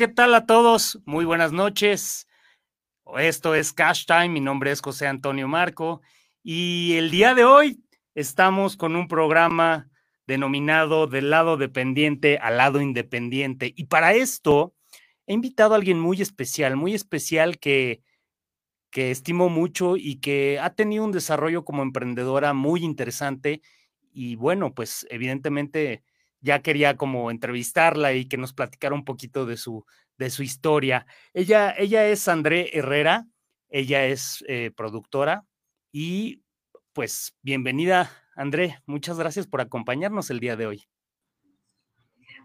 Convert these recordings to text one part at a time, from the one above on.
¿qué tal a todos? Muy buenas noches. Esto es Cash Time, mi nombre es José Antonio Marco y el día de hoy estamos con un programa denominado del lado dependiente al lado independiente. Y para esto he invitado a alguien muy especial, muy especial que, que estimo mucho y que ha tenido un desarrollo como emprendedora muy interesante. Y bueno, pues evidentemente ya quería como entrevistarla y que nos platicara un poquito de su, de su historia. Ella, ella es André Herrera, ella es eh, productora y pues bienvenida, André. Muchas gracias por acompañarnos el día de hoy.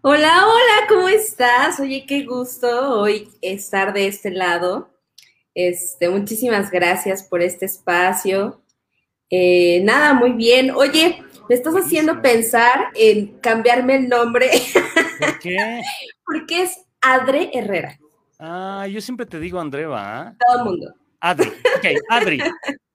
Hola, hola, ¿cómo estás? Oye, qué gusto hoy estar de este lado. Este, muchísimas gracias por este espacio. Eh, nada, muy bien. Oye, me estás haciendo pensar en cambiarme el nombre. ¿Por qué? Porque es Adre Herrera. Ah, yo siempre te digo André, ¿va? Todo el mundo. Adri. Ok, Adri.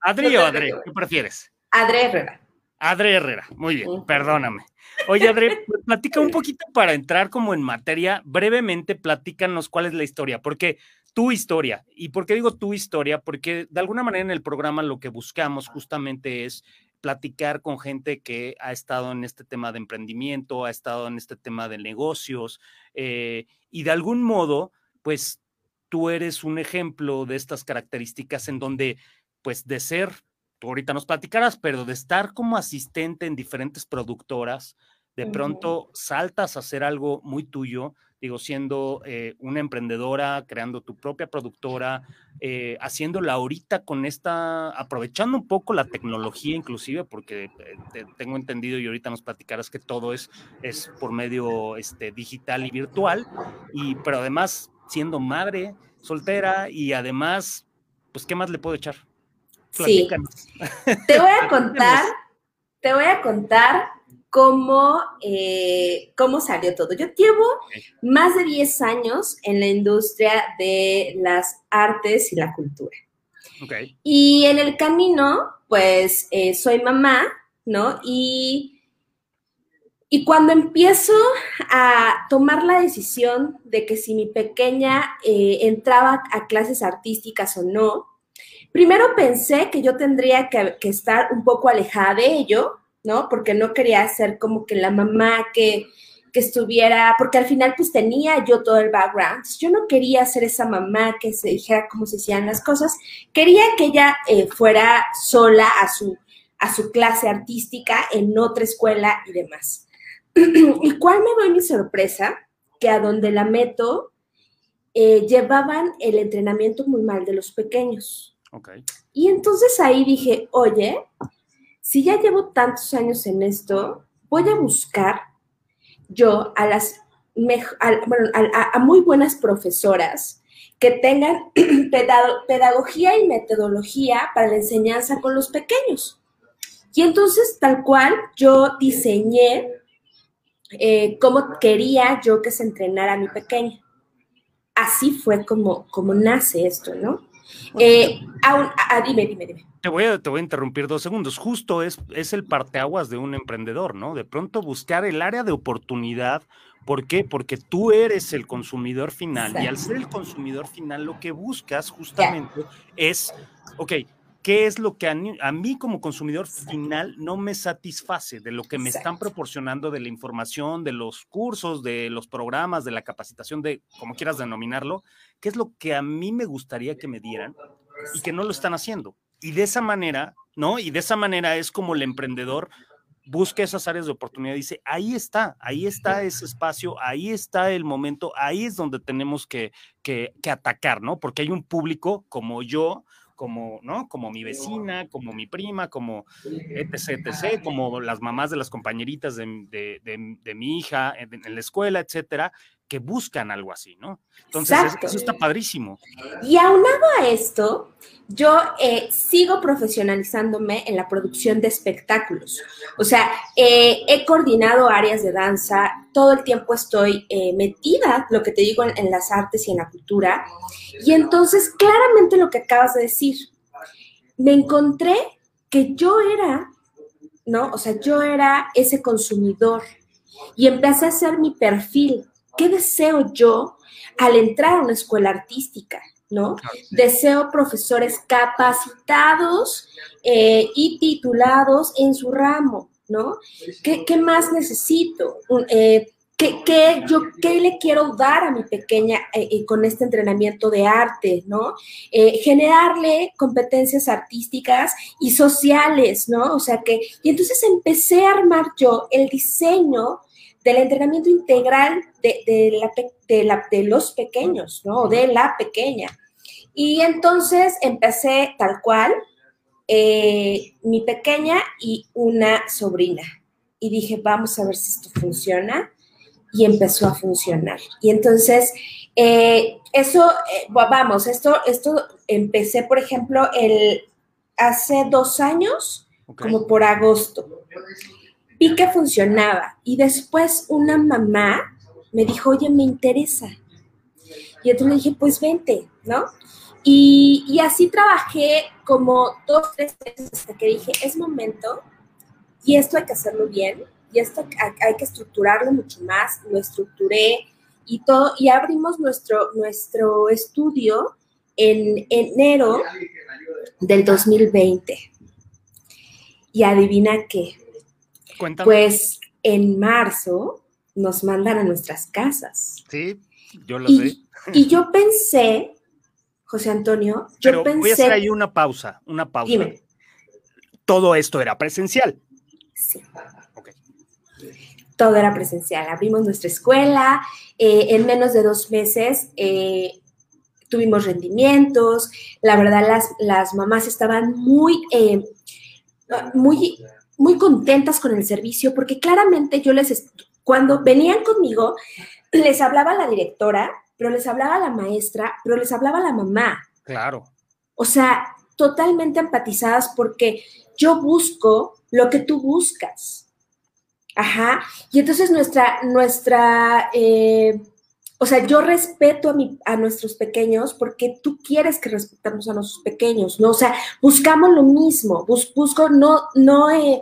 ¿Adri o Adre? ¿Qué prefieres? Adre Herrera. Adre Herrera. Muy bien, perdóname. Oye, Adre, pues, platica un poquito para entrar como en materia. Brevemente, platícanos cuál es la historia, porque tu historia. ¿Y por qué digo tu historia? Porque de alguna manera en el programa lo que buscamos justamente es platicar con gente que ha estado en este tema de emprendimiento, ha estado en este tema de negocios, eh, y de algún modo, pues tú eres un ejemplo de estas características en donde, pues de ser, tú ahorita nos platicarás, pero de estar como asistente en diferentes productoras, de pronto saltas a hacer algo muy tuyo, digo, siendo eh, una emprendedora, creando tu propia productora, eh, haciéndola ahorita con esta, aprovechando un poco la tecnología inclusive, porque eh, tengo entendido y ahorita nos platicarás que todo es, es por medio este, digital y virtual, y, pero además siendo madre, soltera y además, pues, ¿qué más le puedo echar? Sí. Te voy a contar, te voy a contar cómo, eh, cómo salió todo. Yo llevo más de 10 años en la industria de las artes y la cultura. Y en el camino, pues eh, soy mamá, ¿no? Y, y cuando empiezo a tomar la decisión de que si mi pequeña eh, entraba a clases artísticas o no, primero pensé que yo tendría que, que estar un poco alejada de ello, ¿no? Porque no quería ser como que la mamá que, estuviera, porque al final pues tenía yo todo el background. Yo no quería ser esa mamá que se dijera cómo se hacían las cosas. Quería que ella eh, fuera sola a su, a su clase artística en otra escuela y demás. ¿Y cuál me doy mi sorpresa? Que a donde la meto eh, llevaban el entrenamiento muy mal de los pequeños. Y entonces ahí dije, oye, si ya llevo tantos años en esto, voy a buscar yo a las muy buenas profesoras que tengan pedagogía y metodología para la enseñanza con los pequeños. Y entonces, tal cual, yo diseñé eh, cómo quería yo que se entrenara mi pequeña. Así fue como, como nace esto, ¿no? Eh, dime, dime, dime. Te voy, a, te voy a interrumpir dos segundos. Justo es, es el parteaguas de un emprendedor, ¿no? De pronto buscar el área de oportunidad. ¿Por qué? Porque tú eres el consumidor final y al ser el consumidor final lo que buscas justamente es, ok, ¿qué es lo que a, mí como consumidor final no me satisface de lo que me están proporcionando de la información, de los cursos, de los programas, de la capacitación, de como quieras denominarlo? ¿Qué es lo que a mí me gustaría que me dieran y que no lo están haciendo? Y de esa manera, ¿no? Y de esa manera es como el emprendedor busca esas áreas de oportunidad, dice, ahí está, ahí está ese espacio, ahí está el momento, ahí es donde tenemos que, que, que atacar, ¿no? Porque hay un público como yo, como, ¿no? Como mi vecina, como mi prima, como etc, etc, como las mamás de las compañeritas de, mi hija en, en, la escuela, etcétera, que buscan algo así, ¿no? Entonces, eso está padrísimo. Y aunado a esto, yo eh, sigo profesionalizándome en la producción de espectáculos. O sea, eh, he coordinado áreas de danza, todo el tiempo estoy eh, metida, lo que te digo, en, en las artes y en la cultura. Y entonces, claramente lo que acabas de decir, me encontré que yo era, ¿no? O sea, yo era ese consumidor y empecé a hacer mi perfil ¿qué deseo yo al entrar a una escuela artística? ¿no? Deseo profesores capacitados eh, y titulados en su ramo, ¿no? ¿Qué, más necesito? Eh, ¿qué, yo, ¿Qué le quiero dar a mi pequeña eh, con este entrenamiento de arte, ¿no? generarle competencias artísticas y sociales, ¿no? O sea que, y entonces empecé a armar yo el diseño del entrenamiento integral de, la, de, los pequeños, ¿no? De la pequeña. Y entonces empecé tal cual, eh, mi pequeña y una sobrina. Y dije, vamos a ver si esto funciona. Y empezó a funcionar. Y entonces, eh, eso, eh, vamos, esto, esto empecé, por ejemplo, el, hace dos años, como por agosto. Vi que funcionaba. Y después una mamá me dijo, oye, me interesa. Y entonces le dije, pues vente, ¿no? Y, así trabajé como dos, tres veces hasta que dije, es momento y esto hay que hacerlo bien y esto hay, que estructurarlo mucho más. Lo estructuré y todo y abrimos nuestro, nuestro estudio en enero del 2020. Y adivina qué. Pues en marzo nos mandan a nuestras casas. Sí, yo lo sé. Y yo pensé José Antonio, yo pensé... Voy a hacer ahí una pausa, una pausa. Dime. Todo esto era presencial. Sí. Todo era presencial. Abrimos nuestra escuela, eh, en menos de dos meses eh, tuvimos rendimientos, la verdad las, las mamás estaban muy, eh, muy, muy contentas con el servicio porque claramente yo les, cuando venían conmigo, les hablaba la directora pero les hablaba la maestra, pero les hablaba la mamá. Claro. O sea, totalmente empatizadas porque yo busco lo que tú buscas. Ajá. Y entonces nuestra, nuestra, eh, o sea, yo respeto a, mi, a nuestros pequeños porque tú quieres que respetemos a nuestros pequeños, ¿no? O sea, buscamos lo mismo, busco no, no, eh,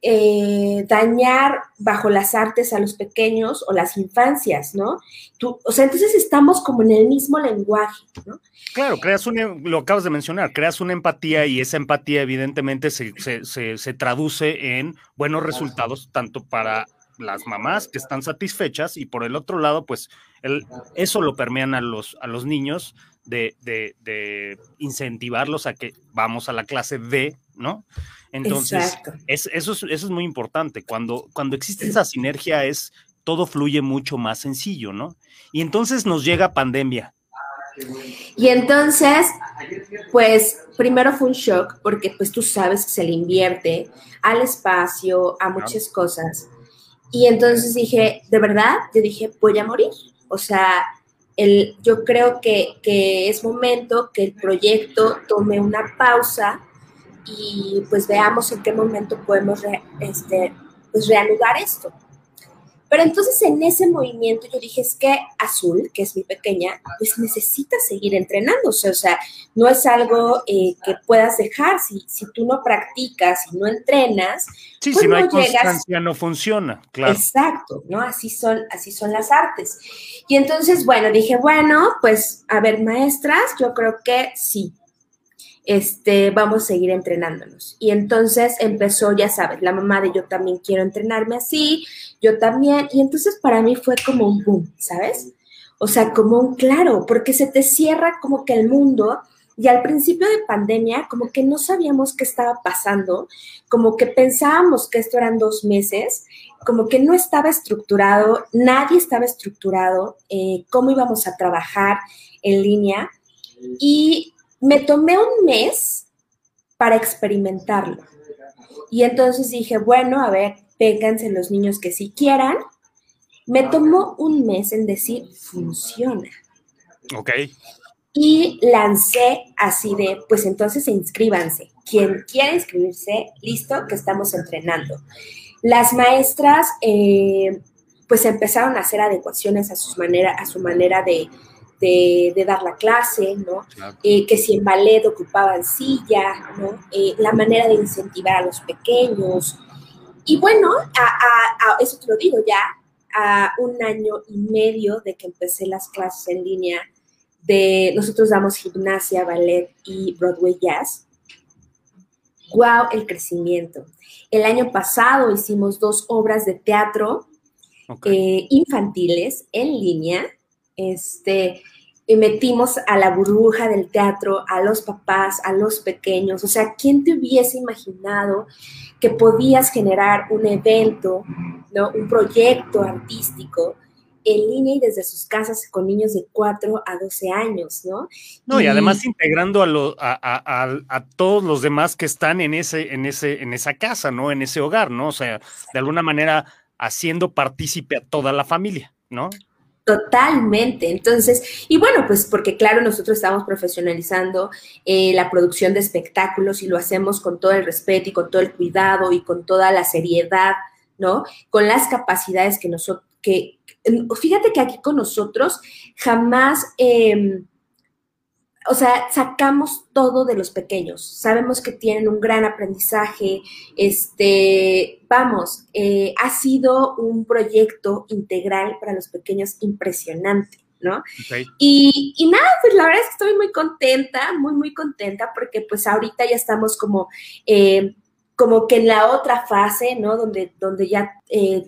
eh, dañar bajo las artes a los pequeños o las infancias, ¿no? Tú, o sea, entonces estamos como en el mismo lenguaje, ¿no? Claro, creas un, lo acabas de mencionar, creas una empatía y esa empatía evidentemente se, se, traduce en buenos resultados tanto para las mamás que están satisfechas y por el otro lado, pues el, eso lo permean a los, a los niños de, de, de incentivarlos a que vamos a la clase D, ¿no? Entonces, es, eso, es, eso es muy importante. Cuando, cuando existe esa sinergia es todo fluye mucho más sencillo, ¿no? Y entonces nos llega pandemia. Y entonces, pues primero fue un shock porque pues tú sabes que se le invierte al espacio, a muchas cosas. Y entonces dije, de verdad, yo dije, voy a morir. O sea, el, yo creo que, que es momento que el proyecto tome una pausa y pues veamos en qué momento podemos este, pues reanudar esto. Pero entonces en ese movimiento yo dije, es que Azul, que es mi pequeña, pues necesita seguir entrenándose, o sea, no es algo eh, que puedas dejar, si, si tú no practicas, si no entrenas, sí, pues si no, hay constancia no funciona, claro. Exacto, ¿no? Así son, así son las artes. Y entonces, bueno, dije, bueno, pues a ver, maestras, yo creo que sí, este, vamos a seguir entrenándonos. Y entonces empezó, ya sabes, la mamá de yo también quiero entrenarme así, yo también, y entonces para mí fue como un boom, ¿sabes? O sea, como un claro, porque se te cierra como que el mundo. Y al principio de pandemia, como que no sabíamos qué estaba pasando, como que pensábamos que esto eran dos meses, como que no estaba estructurado, nadie estaba estructurado, eh, cómo íbamos a trabajar en línea. Y me tomé un mes para experimentarlo. Y entonces dije, bueno, a ver, péganse los niños que sí quieran. Me tomó un mes en decir, funciona. Ok. Y lancé así de, pues entonces inscríbanse. Quien quiera inscribirse, listo, que estamos entrenando. Las maestras, eh, pues empezaron a hacer adecuaciones a, sus manera, a su manera de, de, dar la clase, ¿no? Eh, que si en ballet ocupaban silla, ¿no? Eh, la manera de incentivar a los pequeños. Y bueno, a, eso te lo digo ya, a un año y medio de que empecé las clases en línea de, nosotros damos gimnasia, ballet y Broadway Jazz. ¡Wow! El crecimiento. El año pasado hicimos dos obras de teatro eh, infantiles en línea. Este, y metimos a la burbuja del teatro, a los papás, a los pequeños. O sea, ¿quién te hubiese imaginado que podías generar un evento, ¿no? un proyecto artístico en línea y desde sus casas con niños de 4 a 12 años, ¿no? No, y, además integrando a, a, todos los demás que están en, ese, en, ese, en esa casa, ¿no? En ese hogar, ¿no? O sea, de alguna manera haciendo partícipe a toda la familia, ¿no? Totalmente. Entonces, y bueno, pues porque claro, nosotros estamos profesionalizando eh, la producción de espectáculos y lo hacemos con todo el respeto y con todo el cuidado y con toda la seriedad, ¿no? Con las capacidades que nosotros, que, fíjate que aquí con nosotros jamás, em, o sea, sacamos todo de los pequeños. Sabemos que tienen un gran aprendizaje. Este, vamos, eh, ha sido un proyecto integral para los pequeños impresionante. ¿no? Y, y, nada, pues la verdad es que estoy muy contenta, muy, muy contenta, porque pues ahorita ya estamos como, eh, como que en la otra fase, ¿no? Donde, donde ya eh,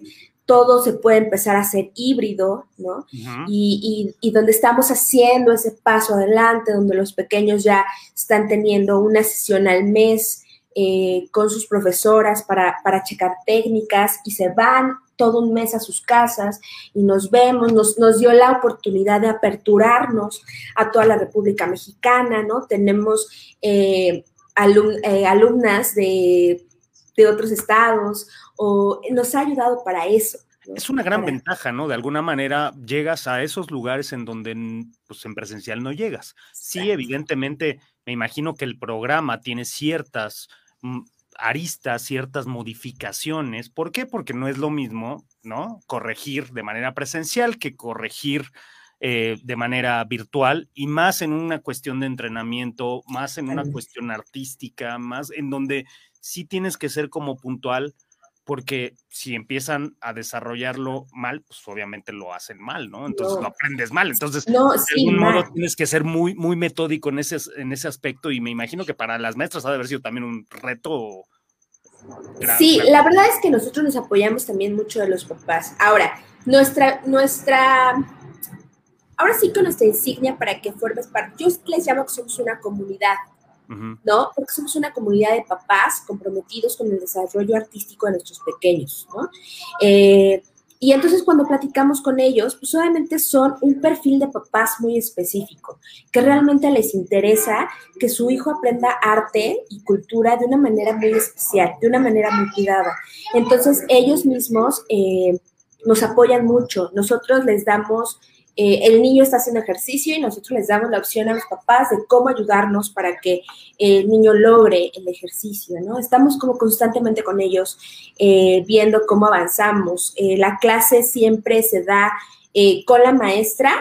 todo se puede empezar a hacer híbrido, ¿no? y, y, donde estamos haciendo ese paso adelante, donde los pequeños ya están teniendo una sesión al mes eh, con sus profesoras para, para, checar técnicas y se van todo un mes a sus casas y nos vemos, nos, nos dio la oportunidad de aperturarnos a toda la República Mexicana, ¿no? Tenemos eh, eh, alumnas de de otros estados o nos ha ayudado para eso. Es una gran ventaja, ¿no? De alguna manera llegas a esos lugares en donde pues, en presencial no llegas. Sí, evidentemente, me imagino que el programa tiene ciertas mm, aristas, ciertas modificaciones. ¿Por qué? Porque no es lo mismo, ¿no? Corregir de manera presencial que corregir eh, de manera virtual y más en una cuestión de entrenamiento, más en una cuestión artística, más en donde sí tienes que ser como puntual, porque si empiezan a desarrollarlo mal, pues obviamente lo hacen mal, ¿no? Entonces lo aprendes mal. Entonces, de algún modo tienes que ser muy, muy metódico en ese, en ese aspecto y me imagino que para las maestras ha de haber sido también un reto. Sí, la verdad es que nosotros nos apoyamos también mucho de los papás. Ahora, nuestra, nuestra, ahora sí que nuestra insignia para que formes parte, yo les llamo que somos una comunidad, ¿no? Porque somos una comunidad de papás comprometidos con el desarrollo artístico de nuestros pequeños, ¿no? Eh, y entonces cuando platicamos con ellos, pues obviamente son un perfil de papás muy específico, que realmente les interesa que su hijo aprenda arte y cultura de una manera muy especial, de una manera muy cuidada. Entonces ellos mismos eh, nos apoyan mucho, nosotros les damos eh, el niño está haciendo ejercicio y nosotros les damos la opción a los papás de cómo ayudarnos para que el niño logre el ejercicio, ¿no? Estamos como constantemente con ellos eh, viendo cómo avanzamos. Eh, la clase siempre se da con la maestra,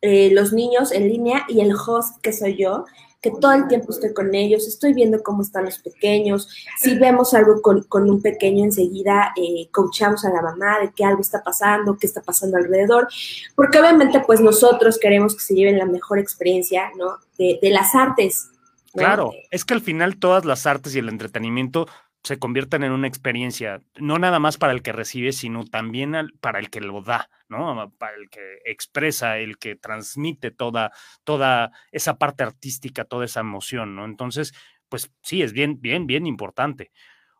los niños en línea y el host que soy yo que todo el tiempo estoy con ellos, estoy viendo cómo están los pequeños, si vemos algo con, un pequeño enseguida, eh, coachamos a la mamá de que algo está pasando, qué está pasando alrededor, porque obviamente pues nosotros queremos que se lleven la mejor experiencia, ¿no? De, las artes. Claro, es que al final todas las artes y el entretenimiento se conviertan en una experiencia, no nada más para el que recibe, sino también para el que lo da, ¿no? Para el que expresa, el que transmite toda, toda esa parte artística, toda esa emoción, ¿no? Entonces, pues sí, es bien, bien, bien importante.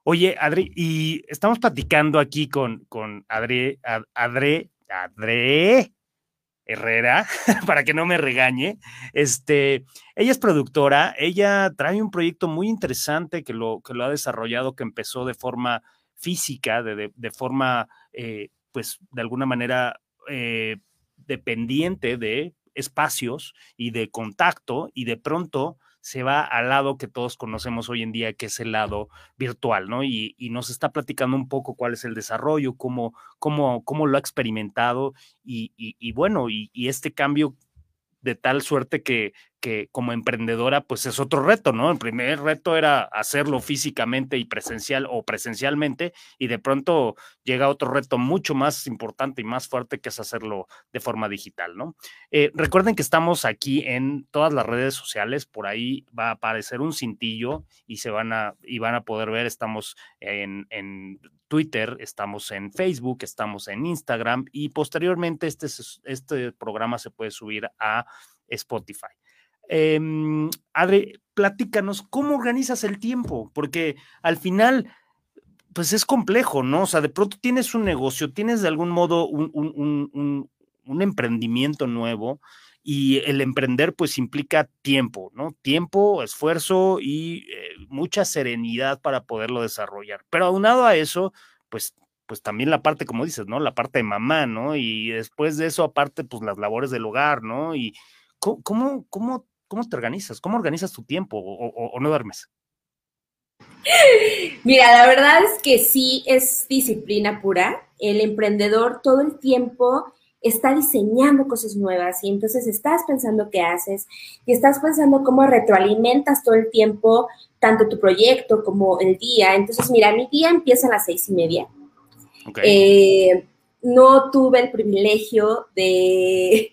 Oye, Adri, y estamos platicando aquí con, con Adri, Adri, Adri, Herrera, para que no me regañe. Este, ella es productora, ella trae un proyecto muy interesante que lo, que lo ha desarrollado, que empezó de forma física, de, de, forma, eh, pues, de alguna manera eh, dependiente de espacios y de contacto, y de pronto se va al lado que todos conocemos hoy en día, que es el lado virtual, ¿no? Y, nos está platicando un poco cuál es el desarrollo, cómo, cómo, cómo lo ha experimentado y, bueno, y, este cambio de tal suerte que, que como emprendedora, pues es otro reto, ¿no? El primer reto era hacerlo físicamente y presencial o presencialmente, y de pronto llega otro reto mucho más importante y más fuerte que es hacerlo de forma digital, ¿no? Eh, recuerden que estamos aquí en todas las redes sociales, por ahí va a aparecer un cintillo y se van a, y van a poder ver, estamos en, en Twitter, estamos en Facebook, estamos en Instagram y posteriormente este, este programa se puede subir a Spotify. Eh, Adri, platícanos, ¿cómo organizas el tiempo? Porque al final, pues es complejo, ¿no? O sea, de pronto tienes un negocio, tienes de algún modo un, un, emprendimiento nuevo y el emprender pues implica tiempo, ¿no? Tiempo, esfuerzo y eh, mucha serenidad para poderlo desarrollar. Pero aunado a eso, pues pues también la parte, como dices, ¿no? La parte de mamá, ¿no? Y después de eso, aparte, pues las labores del hogar, ¿no? Y cómo, cómo ¿Cómo te organizas? ¿Cómo organizas tu tiempo o, no duermes? Mira, la verdad es que sí es disciplina pura. El emprendedor todo el tiempo está diseñando cosas nuevas y entonces estás pensando qué haces y estás pensando cómo retroalimentas todo el tiempo tanto tu proyecto como el día. Entonces, mira, mi día empieza a las seis y media. Eh, no tuve el privilegio de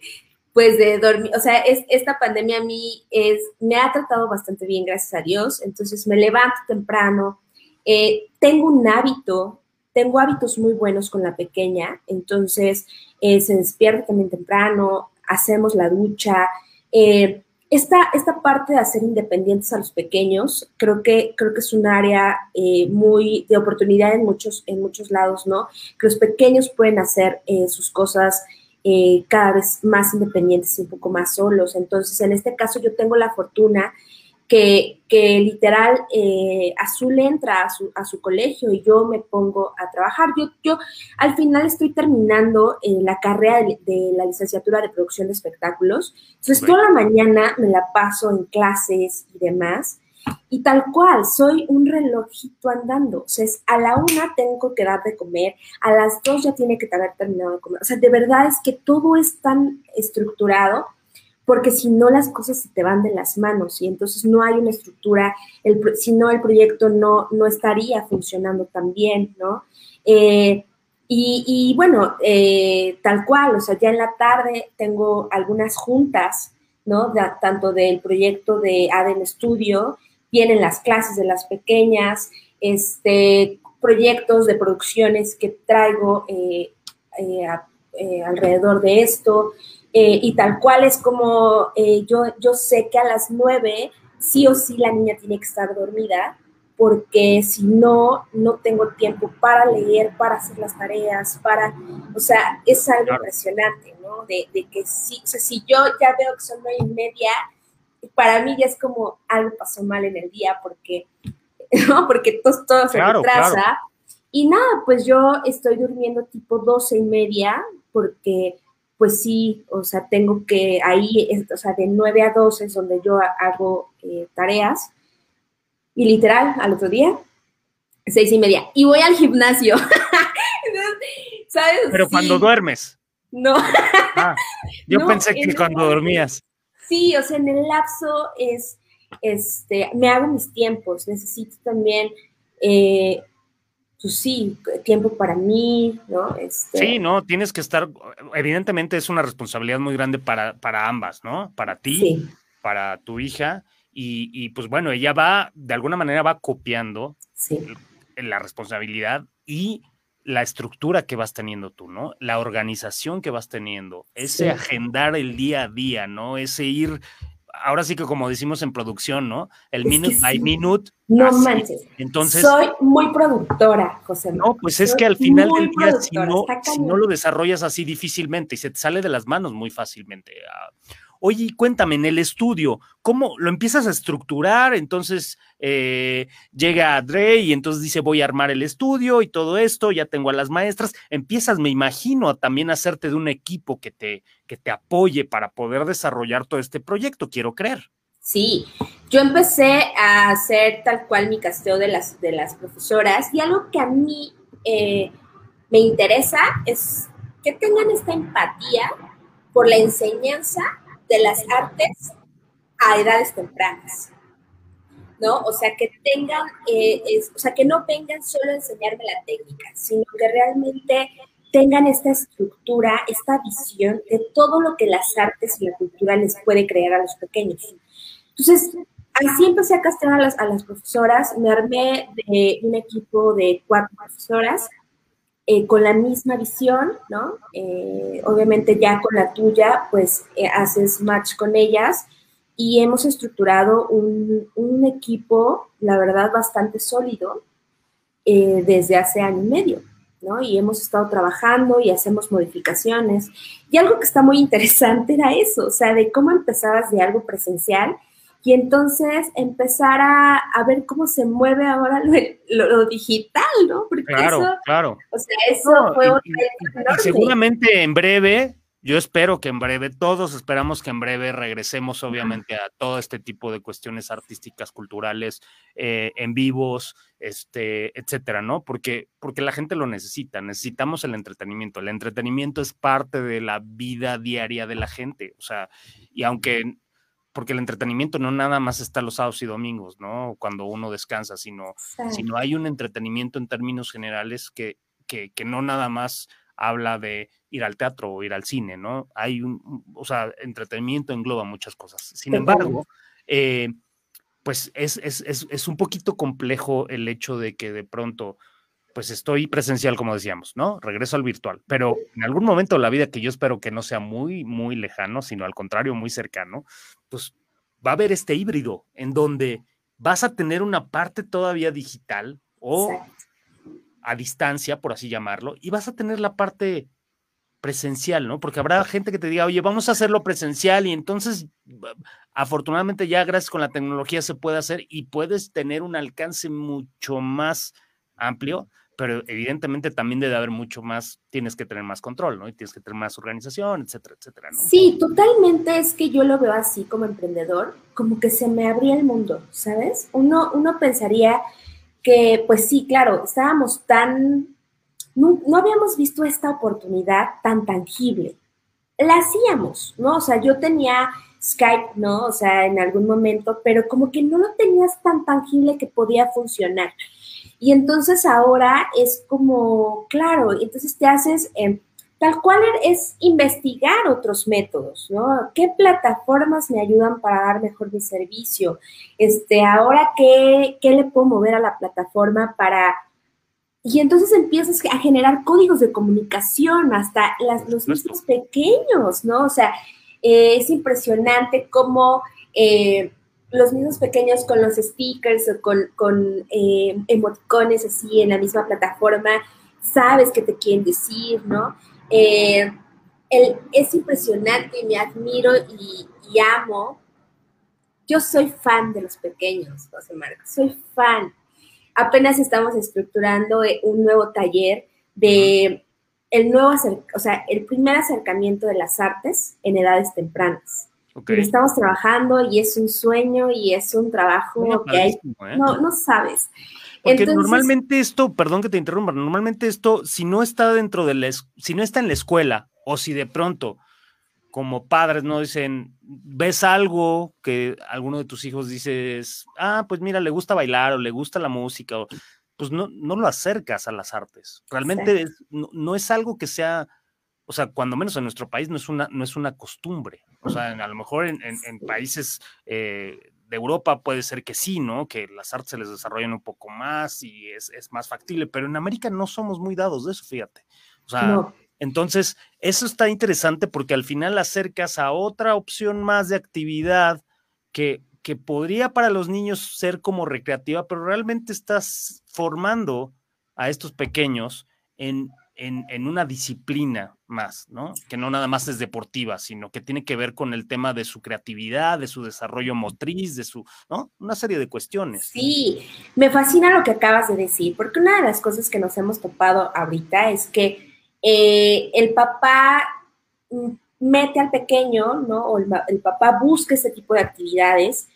pues de dormir, o sea, es, esta pandemia a mí es, me ha tratado bastante bien, gracias a Dios, entonces me levanto temprano, eh, tengo un hábito, tengo hábitos muy buenos con la pequeña, entonces eh, se despierta también temprano, hacemos la ducha, eh, esta, esta, parte de hacer independientes a los pequeños, creo que, creo que es un área muy de oportunidad en muchos, en muchos lados, ¿no? Que los pequeños pueden hacer sus cosas eh, cada vez más independientes y un poco más solos. Entonces, en este caso yo tengo la fortuna que, que literal eh, Azul entra a su, a su, colegio y yo me pongo a trabajar. Yo, yo al final estoy terminando eh, la carrera de, la licenciatura de producción de espectáculos. Entonces, toda la mañana me la paso en clases y demás. Y tal cual, soy un relojito andando. O sea, es a la una tengo que dar de comer, a las dos ya tiene que haber terminado de comer. O sea, de verdad es que todo es tan estructurado porque si no las cosas se te van de las manos y entonces no hay una estructura, el, si no el proyecto no, no estaría funcionando tan bien, ¿no? Eh, y, bueno, eh, tal cual, o sea, ya en la tarde tengo algunas juntas, ¿no? tanto del proyecto de ADN Studio vienen las clases de las pequeñas, este, proyectos de producciones que traigo eh, eh, eh, alrededor de esto. y tal cual es como yo, yo sé que a las nueve sí o sí la niña tiene que estar dormida, porque si no, no tengo tiempo para leer, para hacer las tareas, para, o sea, es algo impresionante, ¿no? De, de que sí, o sea, si yo ya veo que son nueve y media, para mí ya es como algo pasó mal en el día porque, ¿no? Porque todo, todo se retrasa. Y nada, pues yo estoy durmiendo tipo doce y media porque pues sí, o sea, tengo que ahí, o sea, de 9 a 12 es donde yo hago eh, tareas. Y literal, al otro día, seis y media. Y voy al gimnasio. ¿Sabes? Pero cuando duermes. No. Ah, yo pensé que cuando dormías. Sí, o sea, en el lapso es, este, me hago mis tiempos, necesito también, eh, pues sí, tiempo para mí, ¿no? Este, sí, no, tienes que estar, evidentemente es una responsabilidad muy grande para, para ambas, ¿no? Para ti, para tu hija, y, y, pues bueno, ella va, de alguna manera va copiando la responsabilidad y la estructura que vas teniendo tú, ¿no? La organización que vas teniendo, ese agendar el día a día, ¿no? Ese ir, ahora sí que como decimos en producción, ¿no? El minute by minute. No manches. Entonces. Soy muy productora, José. No, pues es que al final del día, si no, si no, lo desarrollas así difícilmente y se te sale de las manos muy fácilmente. Ah, Oye, cuéntame, en el estudio, ¿cómo lo empiezas a estructurar? Entonces eh, llega Dre y entonces dice, voy a armar el estudio y todo esto, ya tengo a las maestras. Empiezas, me imagino, a también hacerte de un equipo que te, que te apoye para poder desarrollar todo este proyecto, quiero creer. Sí, yo empecé a hacer tal cual mi casteo de las, de las profesoras y algo que a mí eh, me interesa es que tengan esta empatía por la enseñanza de las artes a edades tempranas. ¿no? O sea, que tengan, eh, o sea, que no vengan solo a enseñarme la técnica, sino que realmente tengan esta estructura, esta visión de todo lo que las artes y la cultura les puede crear a los pequeños. Entonces, así empecé a castrar a las, a las profesoras, me armé de un equipo de cuatro profesoras eh, con la misma visión, ¿no? Eh, obviamente ya con la tuya, pues haces match con ellas y hemos estructurado un, un equipo, la verdad, bastante sólido eh, desde hace año y medio, ¿no? Y hemos estado trabajando y hacemos modificaciones. Y algo que está muy interesante era eso, o sea, de cómo empezabas de algo presencial y entonces empezar a, a ver cómo se mueve ahora lo, digital, ¿no? Porque claro, eso, claro. O sea, eso fue otra y seguramente en breve yo espero que en breve, todos esperamos que en breve regresemos obviamente a todo este tipo de cuestiones artísticas, culturales, eh, en vivos, este, etcétera, ¿no? Porque, porque la gente lo necesita, necesitamos el entretenimiento. El entretenimiento es parte de la vida diaria de la gente, o sea, y aunque porque el entretenimiento no nada más está los sábados y domingos, ¿no? Cuando uno descansa, sino, sino hay un entretenimiento en términos generales que, que, que no nada más habla de ir al teatro o ir al cine, ¿no? Hay un, o sea, entretenimiento engloba muchas cosas. Sin embargo, eh, pues es, es, es, es, un poquito complejo el hecho de que de pronto, pues estoy presencial, como decíamos, ¿no? Regreso al virtual, pero en algún momento de la vida que yo espero que no sea muy, muy lejano, sino al contrario, muy cercano, pues va a haber este híbrido en donde vas a tener una parte todavía digital o a distancia, por así llamarlo, y vas a tener la parte presencial, ¿no? Porque habrá gente que te diga, oye, vamos a hacerlo presencial y entonces, afortunadamente ya gracias con la tecnología se puede hacer y puedes tener un alcance mucho más amplio, pero evidentemente también debe haber mucho más, tienes que tener más control, ¿no? Y tienes que tener más organización, etcétera, etcétera, ¿no? Sí, totalmente es que yo lo veo así como emprendedor, como que se me abría el mundo, ¿sabes? Uno, uno pensaría que pues sí, claro, estábamos tan, no, habíamos visto esta oportunidad tan tangible. La hacíamos, ¿no? O sea, yo tenía Skype, ¿no? O sea, en algún momento, pero como que no lo tenías tan tangible que podía funcionar. Y entonces ahora es como, claro, entonces te haces, eh, Tal cual es investigar otros métodos, ¿no? ¿Qué plataformas me ayudan para dar mejor mi servicio? Este, ahora, ¿qué, qué le puedo mover a la plataforma para... Y entonces empiezas a generar códigos de comunicación hasta las, los mismos pequeños, ¿no? O sea, eh, es impresionante cómo eh, los mismos pequeños con los stickers o con, con eh, emoticones así en la misma plataforma, sabes qué te quieren decir, ¿no? Eh, es impresionante, me admiro y, amo. Yo soy fan de los pequeños, José Marcos, soy fan. Apenas estamos estructurando eh, un nuevo taller de el nuevo, o sea, el primer acercamiento de las artes en edades tempranas. Estamos trabajando y es un sueño y es un trabajo que hay, ¿eh? no, no sabes. Porque normalmente esto, perdón que te interrumpa, normalmente esto, si no está dentro de la, si no está en la escuela, o si de pronto, como padres, no dicen, ves algo que alguno de tus hijos dices, ah, pues mira, le gusta bailar o le gusta la música, o, pues no, no lo acercas a las artes. Realmente no, es algo que sea, o sea, cuando menos en nuestro país no es una, no es una costumbre. O sea, a lo mejor en, en, países eh, de Europa puede ser que sí, ¿no? Que las artes se les desarrollen un poco más y es, más factible, pero en América no somos muy dados de eso, fíjate. O sea, entonces, eso está interesante porque al final acercas a otra opción más de actividad que, que podría para los niños ser como recreativa, pero realmente estás formando a estos pequeños en en, una disciplina más, ¿no? Que no nada más es deportiva, sino que tiene que ver con el tema de su creatividad, de su desarrollo motriz, de su, ¿no? Una serie de cuestiones. Sí, me fascina lo que acabas de decir, porque una de las cosas que nos hemos topado ahorita es que eh, el papá mm, mete al pequeño, ¿no? O el, papá busca ese tipo de actividades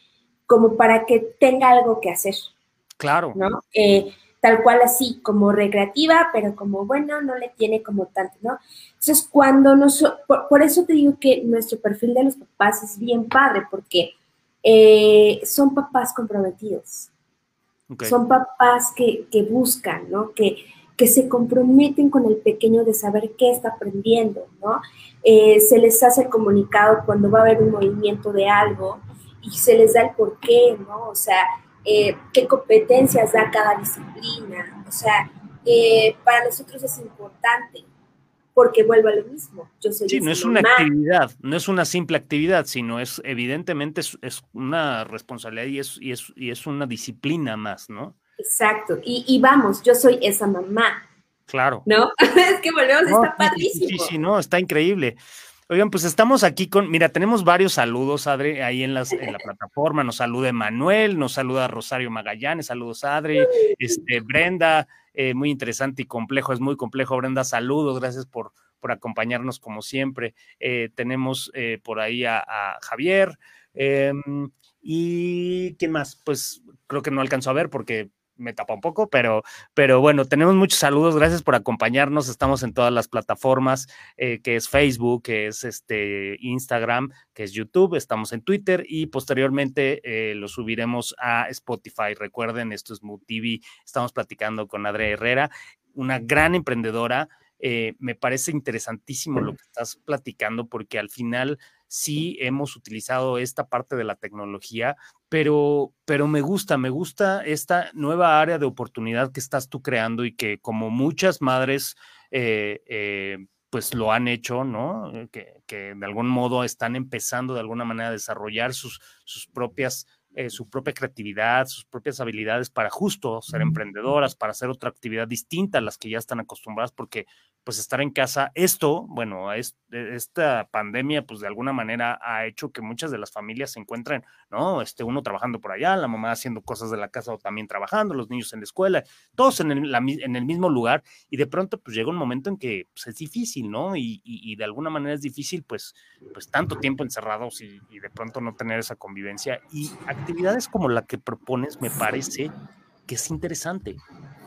como para que tenga algo que hacer. Claro. ¿No? Eh, tal cual así, como recreativa, pero como, bueno, no le tiene como tanto, ¿no? Entonces, cuando nos, por, eso te digo que nuestro perfil de los papás es bien padre, porque eh, son papás comprometidos. Son papás que, buscan, ¿no? Que, que se comprometen con el pequeño de saber qué está aprendiendo, ¿no? Eh, se les hace el comunicado cuando va a haber un movimiento de algo y se les da el por qué, ¿no? O sea, eh, qué competencias da cada disciplina. O sea, para nosotros es importante porque vuelvo a lo mismo. Yo soy sí, no es una actividad, no es una simple actividad, sino es evidentemente es, una responsabilidad y es, y, es, y es una disciplina más, ¿no? Exacto, y, y vamos, yo soy esa mamá. Claro. ¿No? es que volvemos, está padrísimo. Sí, sí, no, está increíble. Oigan, pues estamos aquí con, mira, tenemos varios saludos, Adri, ahí en, las, en la plataforma. Nos saluda Manuel, nos saluda Rosario Magallanes, saludos Adri, este, Brenda, eh, muy interesante y complejo, es muy complejo, Brenda, saludos, gracias por, por acompañarnos como siempre. Eh, tenemos eh, por ahí a, a Javier. Em, ¿Y quién más? Pues creo que no alcanzó a ver porque me tapa un poco, pero, pero bueno, tenemos muchos saludos, gracias por acompañarnos, estamos en todas las plataformas, eh, que es Facebook, que es este Instagram, que es YouTube, estamos en Twitter y posteriormente eh, lo subiremos a Spotify. Recuerden, esto es Mood estamos platicando con Adria Herrera, una gran emprendedora. Eh, me parece interesantísimo lo que estás platicando porque al final sí hemos utilizado esta parte de la tecnología, pero, pero me gusta, me gusta esta nueva área de oportunidad que estás tú creando y que como muchas madres, eh, eh, pues lo han hecho, ¿no? Eh, que, que, de algún modo están empezando de alguna manera a desarrollar sus, sus propias eh, su propia creatividad, sus propias habilidades para justo ser emprendedoras, para hacer otra actividad distinta a las que ya están acostumbradas, porque pues estar en casa, esto, bueno, es, esta pandemia pues de alguna manera ha hecho que muchas de las familias se encuentren, ¿no? Este, uno trabajando por allá, la mamá haciendo cosas de la casa o también trabajando, los niños en la escuela, todos en el, en el mismo lugar y de pronto pues llega un momento en que pues, es difícil, ¿no? Y, y, de alguna manera es difícil pues, pues tanto tiempo encerrados y, y de pronto no tener esa convivencia y actividades como la que propones me parece que es interesante,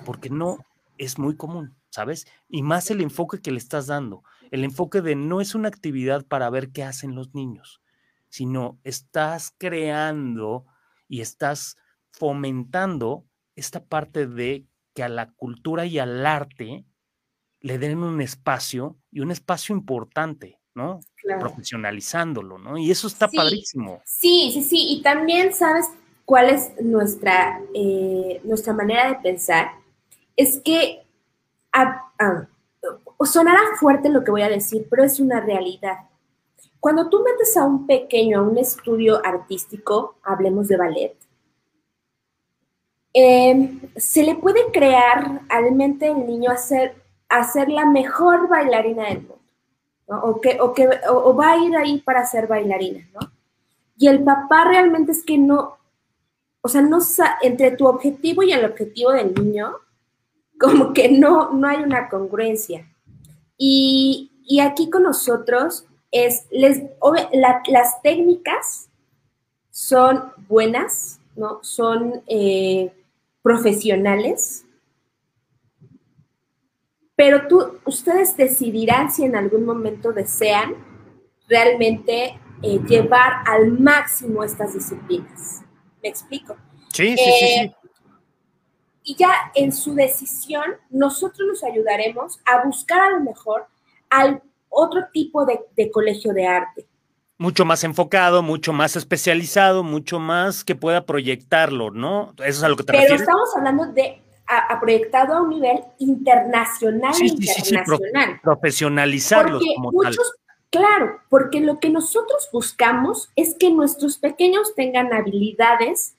porque no es muy común, ¿sabes? Y más el enfoque que le estás dando, el enfoque de no es una actividad para ver qué hacen los niños, sino estás creando y estás fomentando esta parte de que a la cultura y al arte le den un espacio y un espacio importante, ¿no? Profesionalizándolo, ¿no? Y eso está padrísimo. Sí, sí, sí. Y también sabes cuál es nuestra, eh, nuestra manera de pensar. Es que sonará fuerte lo que voy a decir, pero es una realidad. Cuando tú metes a un pequeño a un estudio artístico, hablemos de ballet, em, se le puede crear al mente del niño a ser, a ser la mejor bailarina del mundo o, que, o, que, o, va a ir ahí para ser bailarina, ¿no? Y el papá realmente es que no, o sea, no entre tu objetivo y el objetivo del niño, como que no, no hay una congruencia. Y, y aquí con nosotros es, les, las técnicas son buenas, ¿no? Son eh, profesionales, pero tú, ustedes decidirán si en algún momento desean realmente eh, llevar al máximo estas disciplinas. ¿Me explico? Sí, sí, sí, sí. Eh, y ya en su decisión, nosotros los ayudaremos a buscar a lo mejor al otro tipo de, de colegio de arte. Mucho más enfocado, mucho más especializado, mucho más que pueda proyectarlo, ¿no? Eso es a lo que te Pero estamos hablando de a, proyectado a un nivel internacional internacional. profesionalizarlos como tal. Claro, porque lo que nosotros buscamos es que nuestros pequeños tengan habilidades,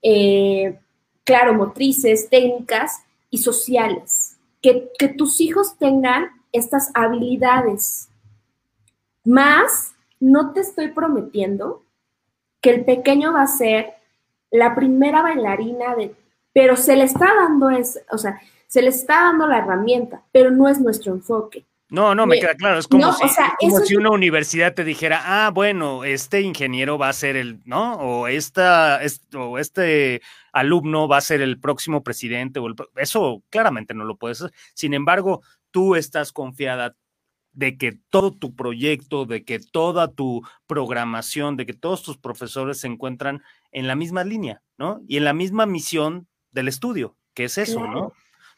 eh, claro, motrices, técnicas y sociales. Que, que tus hijos tengan estas habilidades. Más, no te estoy prometiendo que el pequeño va a ser la primera bailarina de pero se le está dando es, o sea, se le está dando la herramienta, pero no es nuestro enfoque. No, no, me queda claro. Es como, si, una universidad te dijera, ah, bueno, este ingeniero va a ser el, ¿no? O, esta, o este alumno va a ser el próximo presidente. O eso claramente no lo puedes hacer. Sin embargo, tú estás confiada, de que todo tu proyecto, de que toda tu programación, de que todos tus profesores se encuentran en la misma línea, ¿no? Y en la misma misión del estudio, que es eso, ¿no?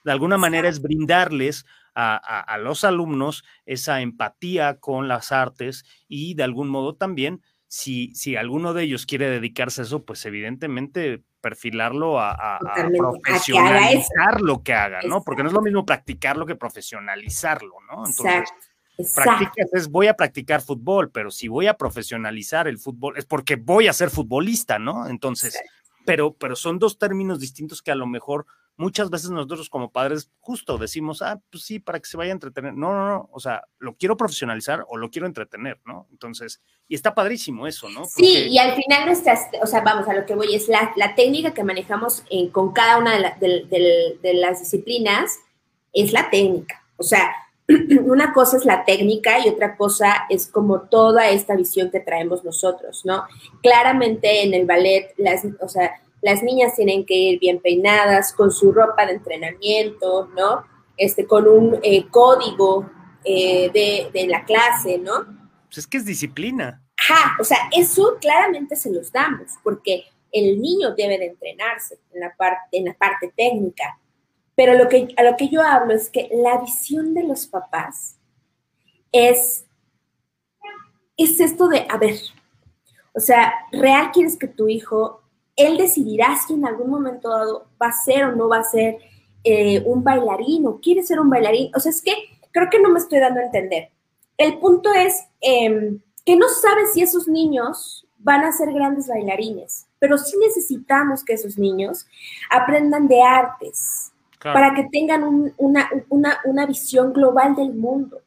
De alguna manera es brindarles a, los alumnos esa empatía con las artes y de algún modo también, si, si alguno de ellos quiere dedicarse a eso, pues evidentemente perfilarlo a, profesionalizar lo que haga, ¿no? Porque no es lo mismo practicarlo que profesionalizarlo, ¿no? Entonces, practicas es voy a practicar fútbol, pero si voy a profesionalizar el fútbol es porque voy a ser futbolista, ¿no? Entonces, pero, pero son dos términos distintos que a lo mejor muchas veces nosotros como padres justo decimos, ah, pues sí, para que se vaya a entretener. No, no, no, o sea, lo quiero profesionalizar o lo quiero entretener, ¿no? Entonces, y está padrísimo eso, ¿no? Sí, y al final nuestras, o sea, vamos a lo que voy, es la, la técnica que manejamos con cada una de, de las disciplinas, es la técnica. O sea, una cosa es la técnica y otra cosa es como toda esta visión que traemos nosotros, ¿no? Claramente en el ballet, las, o sea, las niñas tienen que ir bien peinadas, con su ropa de entrenamiento, ¿no? Este, con un eh, código eh, de, la clase, ¿no? Pues es que es disciplina. Ajá, o sea, eso claramente se los damos, porque el niño debe de entrenarse en la parte, en la parte técnica, pero lo que, a lo que yo hablo es que la visión de los papás es, es esto de, a ver, o sea, real quieres que tu hijo, él decidirá si en algún momento dado va a ser o no va a ser eh, un bailarín o quiere ser un bailarín. O sea, es que creo que no me estoy dando a entender. El punto es em, que no sabes si esos niños van a ser grandes bailarines, pero sí necesitamos que esos niños aprendan de artes, para que tengan una, visión global del mundo,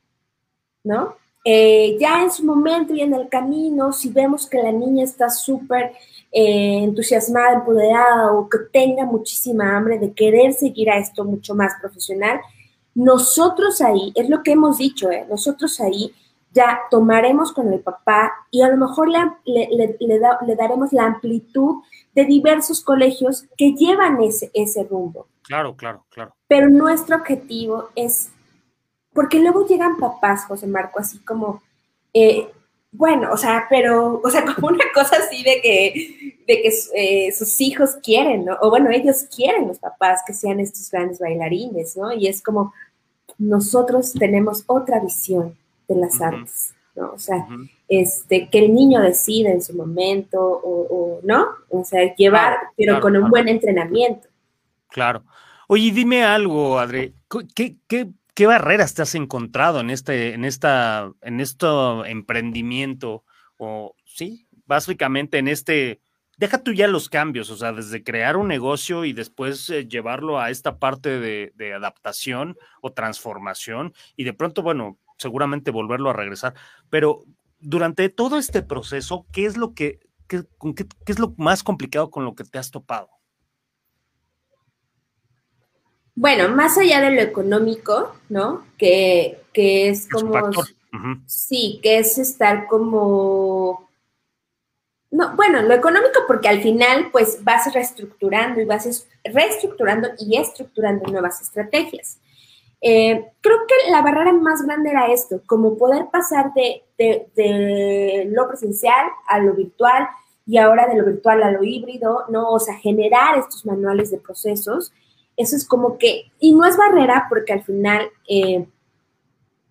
¿no? Eh, ya en su momento y en el camino, si vemos que la niña está súper eh, entusiasmada, empoderada o que tenga muchísima hambre de querer seguir a esto mucho más profesional, nosotros ahí, es lo que hemos dicho, ¿eh? nosotros ahí ya tomaremos con el papá y a lo mejor le, le, daremos la amplitud de diversos colegios que llevan ese, ese rumbo. Claro, claro, claro. Pero nuestro objetivo es, porque luego llegan papás, José Marco, así como, eh, bueno, o sea, pero, o sea, como una cosa así de que, de que eh, sus hijos quieren, ¿no? O bueno, ellos quieren los papás que sean estos grandes bailarines, ¿no? Y es como, nosotros tenemos otra visión de las artes, ¿no? O sea, este, que el niño decida en su momento, o, ¿no? O sea, llevar, pero con un buen entrenamiento. Claro. Oye, dime algo, Adri. ¿Qué, qué, barreras te has encontrado en este, en esta, en este emprendimiento? O sí, básicamente en este. Deja tú ya los cambios, o sea, desde crear un negocio y después eh, llevarlo a esta parte de, adaptación o transformación y de pronto, bueno, seguramente volverlo a regresar. Pero durante todo este proceso, ¿qué es lo que, qué, qué es lo más complicado con lo que te has topado? Bueno, más allá de lo económico, ¿no? Que, es como... Sí, que es estar como... No, bueno, lo económico porque al final pues vas reestructurando y vas reestructurando y estructurando nuevas estrategias. Eh, creo que la barrera más grande era esto, como poder pasar de, de, lo presencial a lo virtual y ahora de lo virtual a lo híbrido, ¿no? O sea, generar estos manuales de procesos eso es como que, y no es barrera porque al final, eh,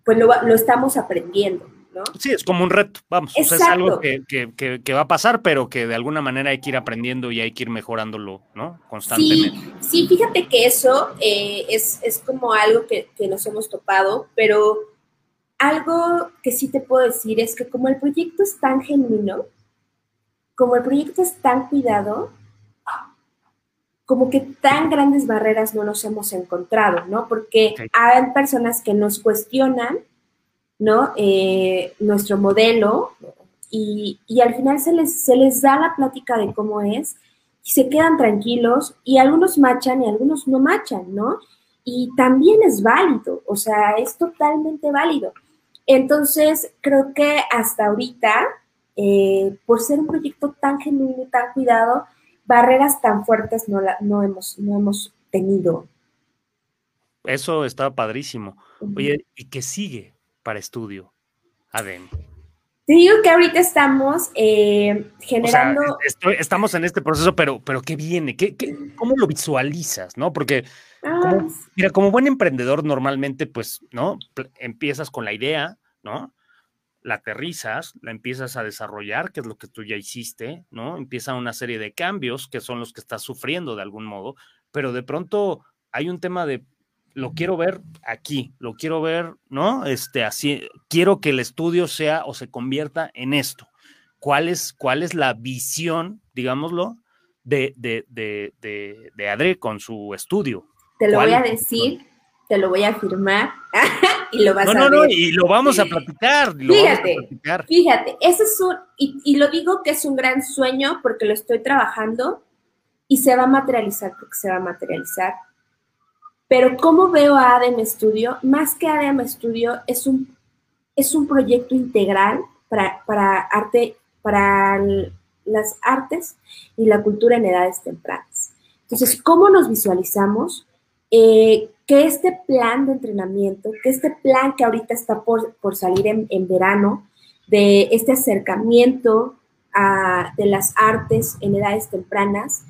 pues lo, estamos aprendiendo. ¿no? Sí, es como un reto, vamos, es algo que, va a pasar, pero que de alguna manera hay que ir aprendiendo y hay que ir mejorándolo, ¿no? Constantemente. Sí, fíjate que eso eh, es, es, como algo que, nos hemos topado, pero algo que sí te puedo decir es que como el proyecto es tan genuino, como el proyecto es tan cuidado, como que tan grandes barreras no nos hemos encontrado, ¿no? Porque hay personas que nos cuestionan, ¿no? Eh, nuestro modelo y, al final se les, se les da la plática de cómo es y se quedan tranquilos y algunos machan y algunos no machan, ¿no? Y también es válido, o sea, es totalmente válido. Entonces, creo que hasta ahorita, eh, por ser un proyecto tan genuino y tan cuidado, barreras tan fuertes no, la, no, hemos, no hemos tenido. Eso está padrísimo. Oye, ¿y qué sigue? para estudio, Aden? Te digo que ahorita estamos eh, generando. estamos en este proceso, pero, pero ¿qué viene? ¿Qué, cómo lo visualizas? ¿No? Porque, ah, mira, como buen emprendedor, normalmente, pues, ¿no? Empiezas con la idea, ¿no? La aterrizas, la empiezas a desarrollar, que es lo que tú ya hiciste, ¿no? Empieza una serie de cambios que son los que estás sufriendo de algún modo, pero de pronto hay un tema de lo quiero ver aquí, lo quiero ver, ¿no? Este, así, quiero que el estudio sea o se convierta en esto. ¿Cuál es, cuál es la visión, digámoslo, de, de, de, de, de Adri con su estudio? Te lo voy a decir, te lo voy a firmar y lo vas a ver. No, no, y lo vamos a platicar. fíjate, fíjate, ese es un, y, y lo digo que es un gran sueño porque lo estoy trabajando y se va a materializar porque se va a materializar pero ¿cómo veo a ADEM Studio? Más que ADEM Studio, es un, es un proyecto integral para, para, arte, para las artes y la cultura en edades tempranas. Entonces, ¿cómo nos visualizamos? Eh, que este plan de entrenamiento, que este plan que ahorita está por, salir en, en, verano, de este acercamiento a, de las artes en edades tempranas,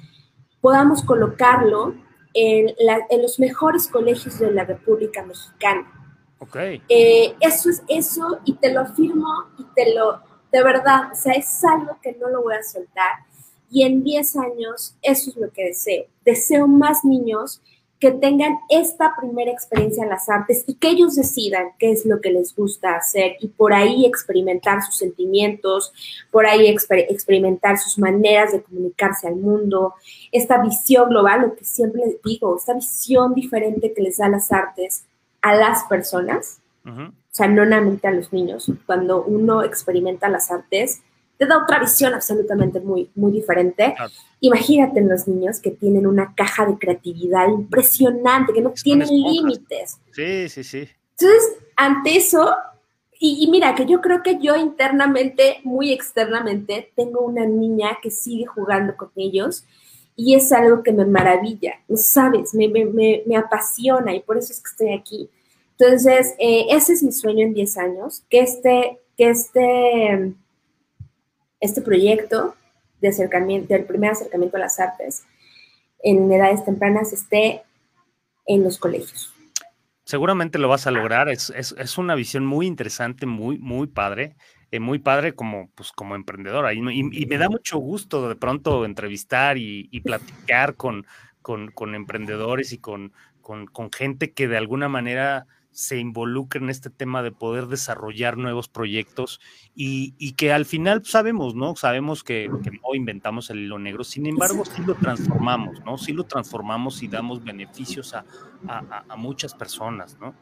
podamos colocarlo en, los mejores colegios de la República Mexicana. Okay. Eh, eso es eso y te lo afirmo y te lo, de verdad, o sea, es algo que no lo voy a soltar. Y en 10 años, eso es lo que deseo. Deseo más niños que tengan esta primera experiencia en las artes y que ellos decidan qué es lo que les gusta hacer y por ahí experimentar sus sentimientos, por ahí experimentar sus maneras de comunicarse al mundo, esta visión global, lo que siempre les digo, esta visión diferente que les da las artes a las personas, o sea, no solamente a los niños, cuando uno experimenta las artes, te da otra visión absolutamente muy, muy diferente. Imagínate en los niños que tienen una caja de creatividad impresionante, que no tienen límites. Sí, sí, sí. Entonces, ante eso, y, mira, que yo creo que yo internamente, muy externamente, tengo una niña que sigue jugando con ellos y es algo que me maravilla, ¿no sabes? Me, me, me, apasiona y por eso es que estoy aquí. Entonces, eh, ese es mi sueño en 10 años, que este, que este este proyecto de acercamiento, del primer acercamiento a las artes en edades tempranas esté en los colegios. Seguramente lo vas a lograr, es, una visión muy interesante, muy, muy padre, eh, muy padre como, pues, como emprendedora. Y, me da mucho gusto de pronto entrevistar y, platicar con, con, emprendedores y con, con gente que de alguna manera se involucre en este tema de poder desarrollar nuevos proyectos y, que al final sabemos, ¿no? Sabemos que, no inventamos el hilo negro, sin embargo, sí lo transformamos, ¿no? Sí lo transformamos y damos beneficios a, muchas personas, ¿no?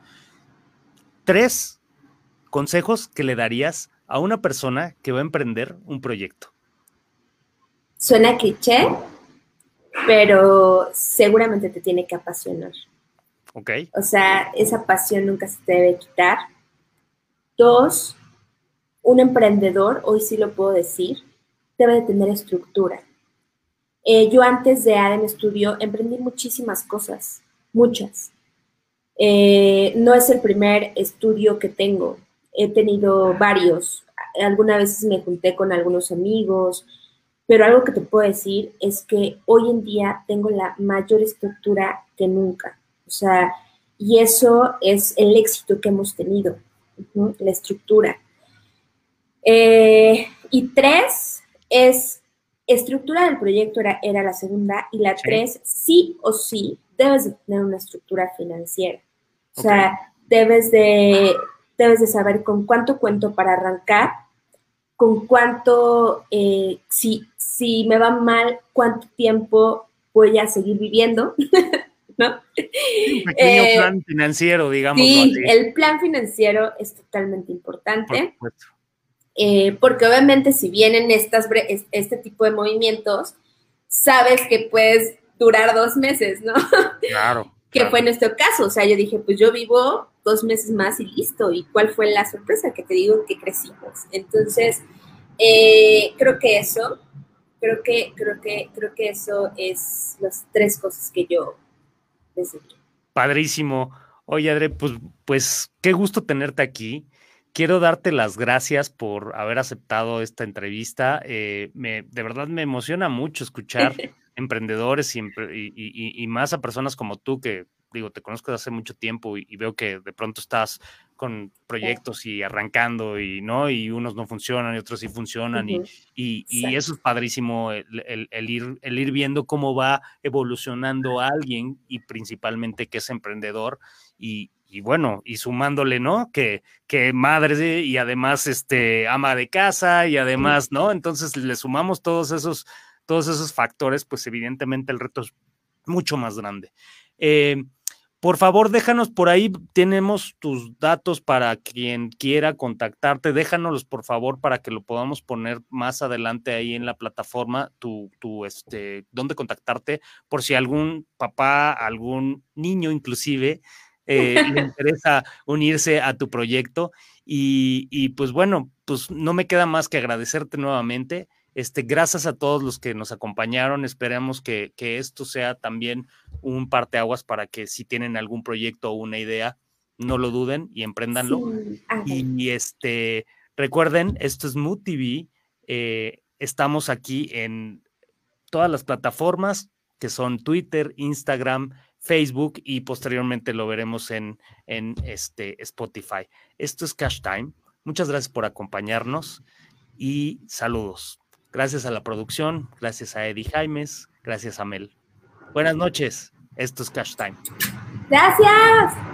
Tres consejos que le darías a una persona que va a emprender un proyecto. Suena cliché, pero seguramente te tiene que apasionar. O sea, esa pasión nunca se te debe quitar. Dos, un emprendedor, hoy sí lo puedo decir, debe de tener estructura. Eh, yo antes de ADEM Studio emprendí muchísimas cosas, muchas. Eh, no es el primer estudio que tengo, he tenido varios. Algunas veces me junté con algunos amigos, pero algo que te puedo decir es que hoy en día tengo la mayor estructura que nunca. O sea, y eso es el éxito que hemos tenido, la estructura. Eh, y tres es, estructura del proyecto era, era la segunda, y la tres, sí o sí, debes de tener una estructura financiera. O sea, debes de, debes de saber con cuánto cuento para arrancar, con cuánto, eh, si, si me va mal, cuánto tiempo voy a seguir viviendo. Un pequeño eh, plan financiero, digamos. Sí, el plan financiero es totalmente importante. Eh, porque obviamente si vienen estas, este tipo de movimientos, sabes que puedes durar dos meses, ¿no? Claro. que fue nuestro caso. O sea, yo dije, pues yo vivo dos meses más y listo. ¿Y cuál fue la sorpresa? Que te digo que crecimos. Entonces, eh, creo que eso, creo que, creo que, creo que eso es las tres cosas que yo Padrísimo. Oye, Adre, pues, pues qué gusto tenerte aquí. quiero darte las gracias por haber aceptado esta entrevista. Eh, me, de verdad me emociona mucho escuchar emprendedores y, más a personas como tú que digo, te conozco desde hace mucho tiempo y, veo que de pronto estás con proyectos y arrancando y no, y unos no funcionan y otros sí funcionan y, y, eso es padrísimo el, ir, el ir viendo cómo va evolucionando alguien y principalmente que es emprendedor y, y bueno, y sumándole, ¿no? Que, que madre y además este ama de casa y además, ¿no? Entonces le sumamos todos esos, todos esos factores, pues evidentemente el reto es mucho más grande. Eh, por favor, déjanos por ahí, tenemos tus datos para quien quiera contactarte, déjanos por favor para que lo podamos poner más adelante ahí en la plataforma, tu, tu, este, dónde contactarte, por si algún papá, algún niño inclusive, eh, le interesa unirse a tu proyecto. Y, y, pues bueno, pues no me queda más que agradecerte nuevamente. Este, gracias a todos los que nos acompañaron. Esperamos que, que esto sea también un parteaguas para que si tienen algún proyecto o una idea, no lo duden y emprendanlo. Y, este, recuerden, esto es Mood TV. Eh, estamos aquí en todas las plataformas que son Twitter, Instagram, Facebook y posteriormente lo veremos en, en este Spotify. Esto es Cash Time. Muchas gracias por acompañarnos y saludos. Gracias a la producción, gracias a Eddie Jaimes, gracias a Mel. Buenas noches, esto es Cash Time. Gracias.